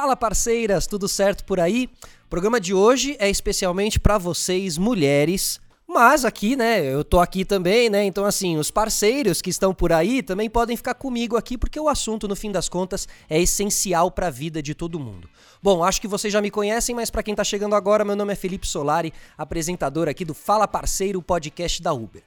Fala parceiras, tudo certo por aí? O programa de hoje é especialmente para vocês mulheres, mas aqui, né, eu tô aqui também, né? Então assim, os parceiros que estão por aí também podem ficar comigo aqui porque o assunto no fim das contas é essencial para a vida de todo mundo. Bom, acho que vocês já me conhecem, mas para quem tá chegando agora, meu nome é Felipe Solari, apresentador aqui do Fala Parceiro, podcast da Uber.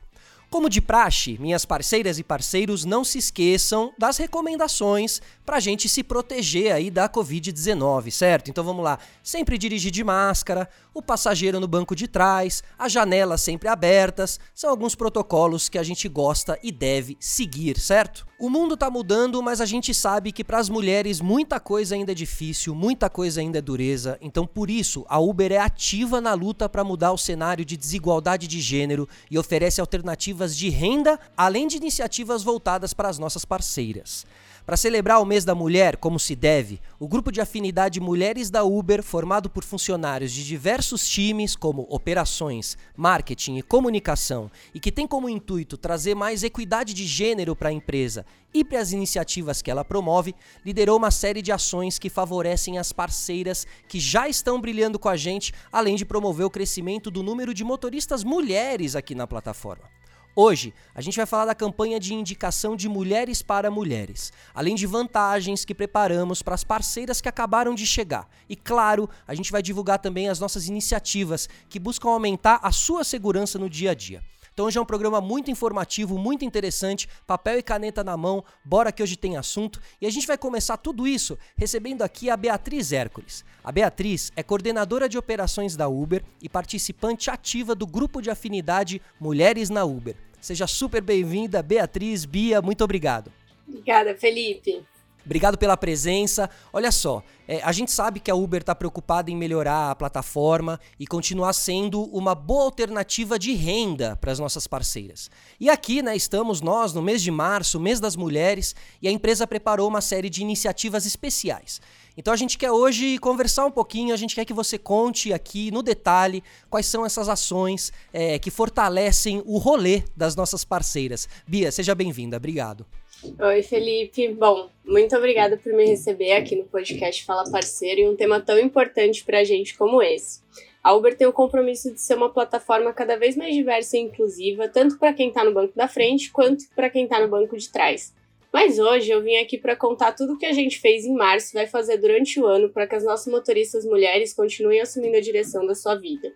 Como de praxe, minhas parceiras e parceiros não se esqueçam das recomendações para a gente se proteger aí da Covid-19, certo? Então vamos lá. Sempre dirigir de máscara, o passageiro no banco de trás, as janelas sempre abertas, são alguns protocolos que a gente gosta e deve seguir, certo? O mundo tá mudando, mas a gente sabe que para as mulheres muita coisa ainda é difícil, muita coisa ainda é dureza. Então, por isso, a Uber é ativa na luta para mudar o cenário de desigualdade de gênero e oferece alternativas de renda, além de iniciativas voltadas para as nossas parceiras. Para celebrar o mês da mulher, como se deve, o grupo de afinidade Mulheres da Uber, formado por funcionários de diversos times, como operações, marketing e comunicação, e que tem como intuito trazer mais equidade de gênero para a empresa e para as iniciativas que ela promove, liderou uma série de ações que favorecem as parceiras que já estão brilhando com a gente, além de promover o crescimento do número de motoristas mulheres aqui na plataforma. Hoje, a gente vai falar da campanha de indicação de mulheres para mulheres, além de vantagens que preparamos para as parceiras que acabaram de chegar. E claro, a gente vai divulgar também as nossas iniciativas que buscam aumentar a sua segurança no dia a dia. Então hoje é um programa muito informativo, muito interessante, papel e caneta na mão, bora que hoje tem assunto. E a gente vai começar tudo isso recebendo aqui a Beatriz Hércules. A Beatriz é coordenadora de operações da Uber e participante ativa do grupo de afinidade Mulheres na Uber. Seja super bem-vinda, Beatriz, Bia, muito obrigado. Obrigada, Felipe. Obrigado pela presença. Olha só, é, a gente sabe que a Uber está preocupada em melhorar a plataforma e continuar sendo uma boa alternativa de renda para as nossas parceiras. E aqui, né, estamos nós no mês de março, mês das mulheres, e a empresa preparou uma série de iniciativas especiais. Então a gente quer hoje conversar um pouquinho, a gente quer que você conte aqui no detalhe quais são essas ações é, que fortalecem o rolê das nossas parceiras. Bia, seja bem-vinda, obrigado. Oi, Felipe. Bom, muito obrigada por me receber aqui no podcast Fala Parceiro e um tema tão importante para a gente como esse. A Uber tem o compromisso de ser uma plataforma cada vez mais diversa e inclusiva, tanto para quem está no banco da frente quanto para quem está no banco de trás. Mas hoje eu vim aqui para contar tudo o que a gente fez em março e vai fazer durante o ano para que as nossas motoristas mulheres continuem assumindo a direção da sua vida.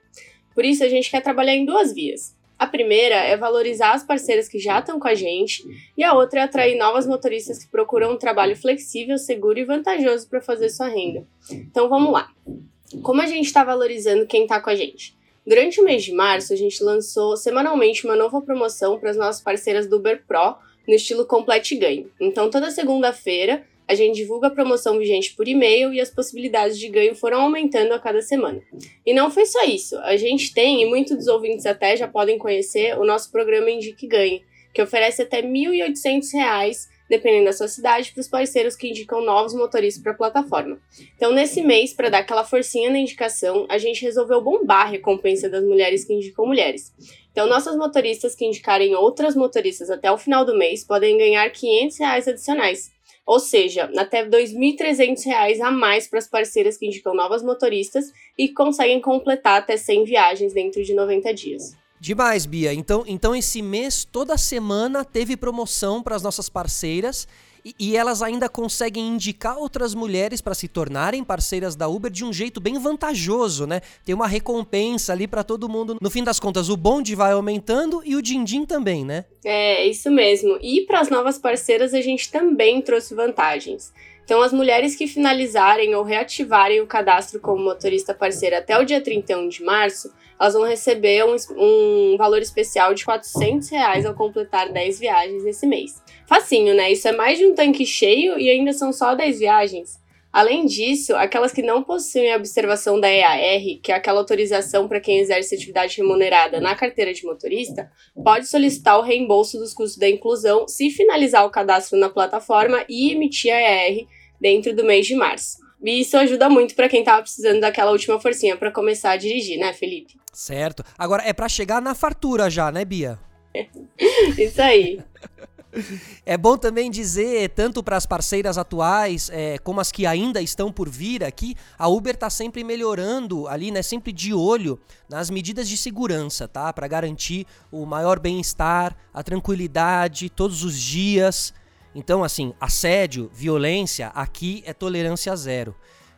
Por isso, a gente quer trabalhar em duas vias. A primeira é valorizar as parceiras que já estão com a gente, e a outra é atrair novas motoristas que procuram um trabalho flexível, seguro e vantajoso para fazer sua renda. Então vamos lá. Como a gente está valorizando quem está com a gente? Durante o mês de março, a gente lançou semanalmente uma nova promoção para as nossas parceiras do Uber Pro, no estilo Complete Ganho. Então, toda segunda-feira, a gente divulga a promoção vigente por e-mail e as possibilidades de ganho foram aumentando a cada semana. E não foi só isso, a gente tem, e muitos dos ouvintes até já podem conhecer, o nosso programa Indique Ganhe, que oferece até R$ 1.800 dependendo da sua cidade, para os parceiros que indicam novos motoristas para a plataforma. Então, nesse mês, para dar aquela forcinha na indicação, a gente resolveu bombar a recompensa das mulheres que indicam mulheres. Então, nossas motoristas que indicarem outras motoristas até o final do mês podem ganhar 500 reais adicionais. Ou seja, até R$ 2.300 a mais para as parceiras que indicam novas motoristas e conseguem completar até 100 viagens dentro de 90 dias. Demais, Bia. Então, então esse mês, toda semana, teve promoção para as nossas parceiras e, e, elas ainda conseguem indicar outras mulheres para se tornarem parceiras da Uber de um jeito bem vantajoso, né? Tem uma recompensa ali para todo mundo. No fim das contas, o bonde vai aumentando e o din-din também, né? É, isso mesmo. E para as novas parceiras, a gente também trouxe vantagens. Então, as mulheres que finalizarem ou reativarem o cadastro como motorista parceira até o dia 31 de março, elas vão receber um, um valor especial de 400 reais ao completar 10 viagens nesse mês. Facinho, né? Isso é mais de um tanque cheio e ainda são só 10 viagens. Além disso, aquelas que não possuem a observação da EAR, que é aquela autorização para quem exerce atividade remunerada na carteira de motorista, pode solicitar o reembolso dos custos da inclusão se finalizar o cadastro na plataforma e emitir a EAR dentro do mês de março. E isso ajuda muito para quem estava precisando daquela última forcinha para começar a dirigir, né, Felipe? Certo. Agora é para chegar na fartura já, né, Bia? isso aí. É bom também dizer, tanto para as parceiras atuais é, como as que ainda estão por vir aqui, a Uber está sempre melhorando ali, né? Sempre de olho nas medidas de segurança, tá? Para garantir o maior bem-estar, a tranquilidade todos os dias. Então, assim, assédio, violência, aqui é tolerância zero.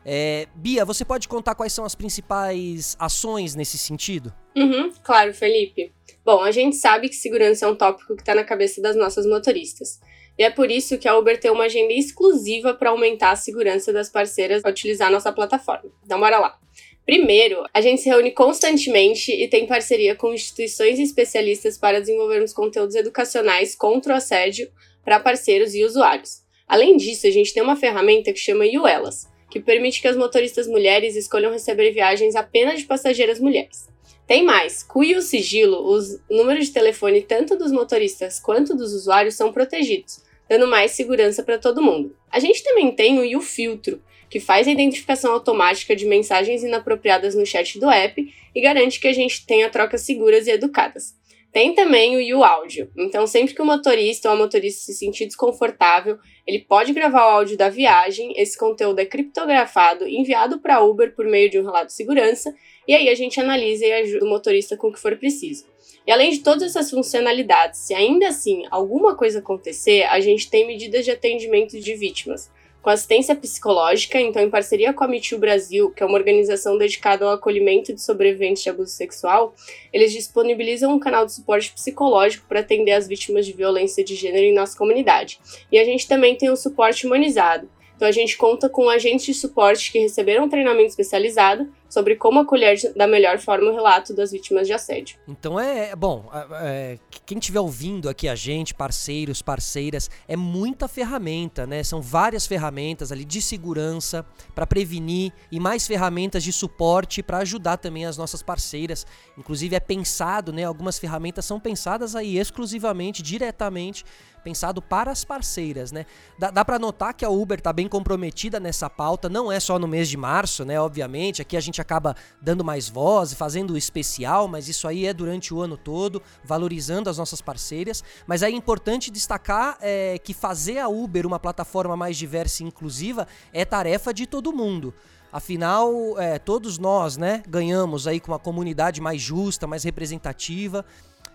É, Bia, você pode contar quais são as principais ações nesse sentido? Uhum, claro, Felipe. Bom, a gente sabe que segurança é um tópico que está na cabeça das nossas motoristas. E é por isso que a Uber tem uma agenda exclusiva para aumentar a segurança das parceiras ao utilizar a nossa plataforma. Então, bora lá. Primeiro, a gente se reúne constantemente e tem parceria com instituições e especialistas para desenvolvermos conteúdos educacionais contra o assédio para parceiros e usuários. Além disso, a gente tem uma ferramenta que chama UELAS, que permite que as motoristas mulheres escolham receber viagens apenas de passageiras mulheres. Tem mais, com o sigilo, os números de telefone tanto dos motoristas quanto dos usuários são protegidos, dando mais segurança para todo mundo. A gente também tem o U-Filtro, que faz a identificação automática de mensagens inapropriadas no chat do app e garante que a gente tenha trocas seguras e educadas. Tem também o U-Áudio. Então, sempre que o motorista ou a motorista se sentir desconfortável, ele pode gravar o áudio da viagem. Esse conteúdo é criptografado, enviado para Uber por meio de um relato de segurança, e aí a gente analisa e ajuda o motorista com o que for preciso. E além de todas essas funcionalidades, se ainda assim alguma coisa acontecer, a gente tem medidas de atendimento de vítimas com assistência psicológica, então em parceria com a Me Brasil, que é uma organização dedicada ao acolhimento de sobreviventes de abuso sexual, eles disponibilizam um canal de suporte psicológico para atender as vítimas de violência de gênero em nossa comunidade. E a gente também tem o suporte humanizado, então a gente conta com agentes de suporte que receberam treinamento especializado sobre como acolher da melhor forma o relato das vítimas de assédio. Então é, é bom, é, quem estiver ouvindo aqui a gente, parceiros, parceiras, é muita ferramenta, né? São várias ferramentas ali de segurança para prevenir e mais ferramentas de suporte para ajudar também as nossas parceiras. Inclusive é pensado, né? Algumas ferramentas são pensadas aí exclusivamente, diretamente pensado para as parceiras, né? Dá, dá para notar que a Uber está bem comprometida nessa pauta, não é só no mês de março, né? Obviamente, aqui a gente acaba dando mais voz, fazendo especial, mas isso aí é durante o ano todo, valorizando as nossas parceiras. Mas é importante destacar é, que fazer a Uber uma plataforma mais diversa e inclusiva é tarefa de todo mundo. Afinal, é, todos nós, né, ganhamos aí com uma comunidade mais justa, mais representativa.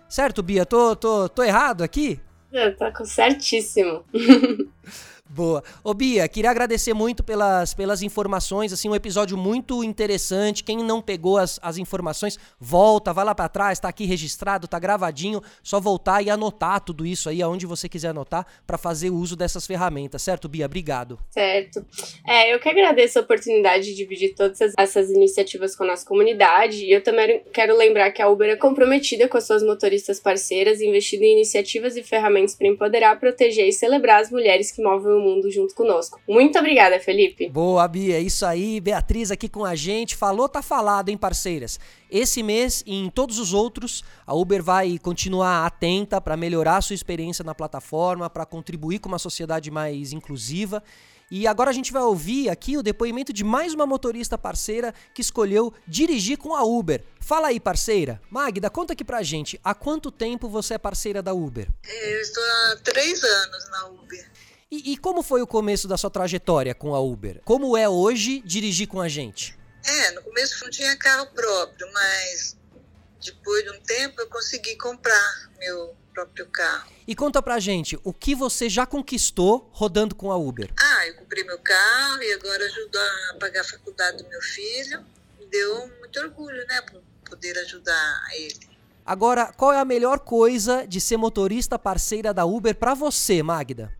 Certo, Bia? Tô, tô, tô errado aqui? Tá certíssimo. Boa. Ô Bia, queria agradecer muito pelas, pelas informações, assim, um episódio muito interessante. Quem não pegou as, as informações, volta, vai lá para trás, tá aqui registrado, tá gravadinho, só voltar e anotar tudo isso aí aonde você quiser anotar para fazer uso dessas ferramentas, certo, Bia? Obrigado. Certo. É, eu que agradeço a oportunidade de dividir todas essas iniciativas com a nossa comunidade e eu também quero lembrar que a Uber é comprometida com as suas motoristas parceiras, investindo em iniciativas e ferramentas para empoderar, proteger e celebrar as mulheres que movem o mundo junto conosco. Muito obrigada, Felipe. Boa, Bia. Isso aí. Beatriz aqui com a gente. Falou, tá falado, hein, parceiras? Esse mês e em todos os outros, a Uber vai continuar atenta para melhorar a sua experiência na plataforma, para contribuir com uma sociedade mais inclusiva. E agora a gente vai ouvir aqui o depoimento de mais uma motorista parceira que escolheu dirigir com a Uber. Fala aí, parceira. Magda, conta aqui pra gente, há quanto tempo você é parceira da Uber? Eu estou há três anos na Uber. E, e, como foi o começo da sua trajetória com a Uber? Como é hoje dirigir com a gente? É, no começo não tinha carro próprio, mas depois de um tempo eu consegui comprar meu próprio carro. E conta pra gente, o que você já conquistou rodando com a Uber? Ah, eu comprei meu carro e agora ajudo a pagar a faculdade do meu filho. Me deu muito orgulho, né, por poder ajudar ele. Agora, qual é a melhor coisa de ser motorista parceira da Uber para você, Magda?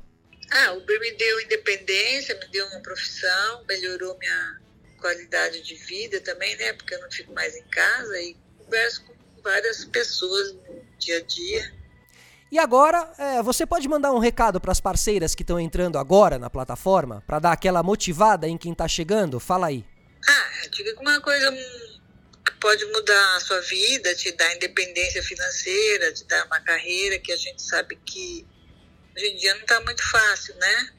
Ah, o Uber me deu independência, me deu uma profissão, melhorou minha qualidade de vida também, né? Porque eu não fico mais em casa e converso com várias pessoas no dia a dia. E agora, é, você pode mandar um recado para as parceiras que estão entrando agora na plataforma, para dar aquela motivada em quem está chegando? Fala aí. Ah, diga que uma coisa que pode mudar a sua vida, te dar independência financeira, te dar uma carreira que a gente sabe que Hoje em dia não está muito fácil, né?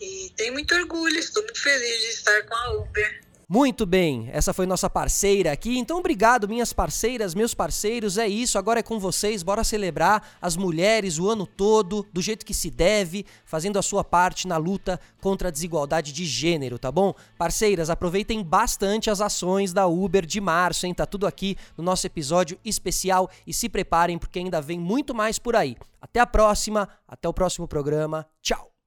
E tenho muito orgulho, estou muito feliz de estar com a Uber. Muito bem, essa foi nossa parceira aqui. Então, obrigado, minhas parceiras, meus parceiros. É isso, agora é com vocês. Bora celebrar as mulheres o ano todo, do jeito que se deve, fazendo a sua parte na luta contra a desigualdade de gênero, tá bom? Parceiras, aproveitem bastante as ações da Uber de março, hein? Tá tudo aqui no nosso episódio especial e se preparem porque ainda vem muito mais por aí. Até a próxima, até o próximo programa. Tchau!